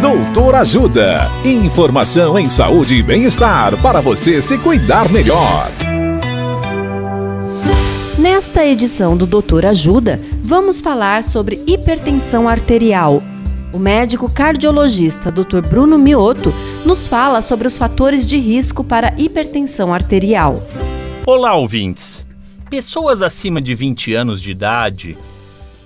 Doutor Ajuda. Informação em saúde e bem-estar para você se cuidar melhor. Nesta edição do Doutor Ajuda, vamos falar sobre hipertensão arterial. O médico cardiologista Dr. Bruno Mioto nos fala sobre os fatores de risco para hipertensão arterial. Olá, ouvintes. Pessoas acima de 20 anos de idade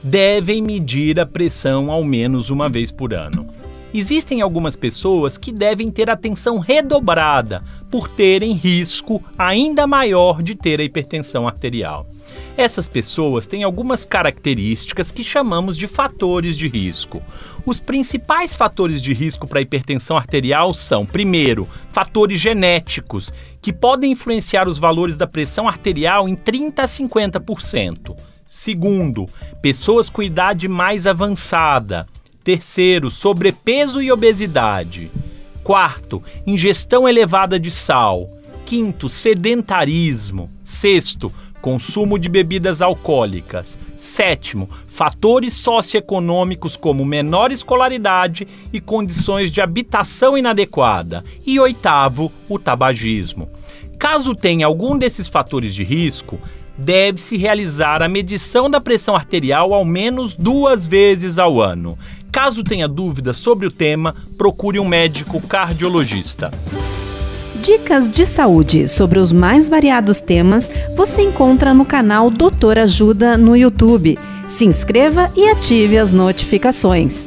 devem medir a pressão ao menos uma vez por ano. Existem algumas pessoas que devem ter atenção redobrada por terem risco ainda maior de ter a hipertensão arterial. Essas pessoas têm algumas características que chamamos de fatores de risco. Os principais fatores de risco para hipertensão arterial são, primeiro, fatores genéticos, que podem influenciar os valores da pressão arterial em 30 a 50%. Segundo, pessoas com idade mais avançada. Terceiro, sobrepeso e obesidade. Quarto, ingestão elevada de sal. Quinto, sedentarismo. Sexto, consumo de bebidas alcoólicas. Sétimo, fatores socioeconômicos como menor escolaridade e condições de habitação inadequada. E oitavo, o tabagismo. Caso tenha algum desses fatores de risco, deve-se realizar a medição da pressão arterial ao menos duas vezes ao ano. Caso tenha dúvidas sobre o tema, procure um médico cardiologista. Dicas de saúde sobre os mais variados temas você encontra no canal Doutor Ajuda no YouTube. Se inscreva e ative as notificações.